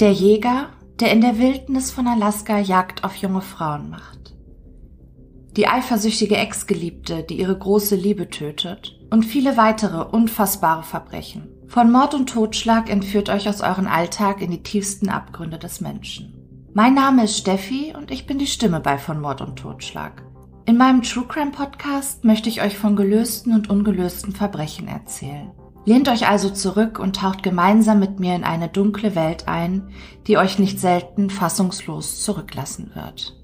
Der Jäger, der in der Wildnis von Alaska Jagd auf junge Frauen macht. Die eifersüchtige Ex-Geliebte, die ihre große Liebe tötet. Und viele weitere unfassbare Verbrechen. Von Mord und Totschlag entführt euch aus euren Alltag in die tiefsten Abgründe des Menschen. Mein Name ist Steffi und ich bin die Stimme bei Von Mord und Totschlag. In meinem True Crime Podcast möchte ich euch von gelösten und ungelösten Verbrechen erzählen. Lehnt euch also zurück und taucht gemeinsam mit mir in eine dunkle Welt ein, die euch nicht selten fassungslos zurücklassen wird.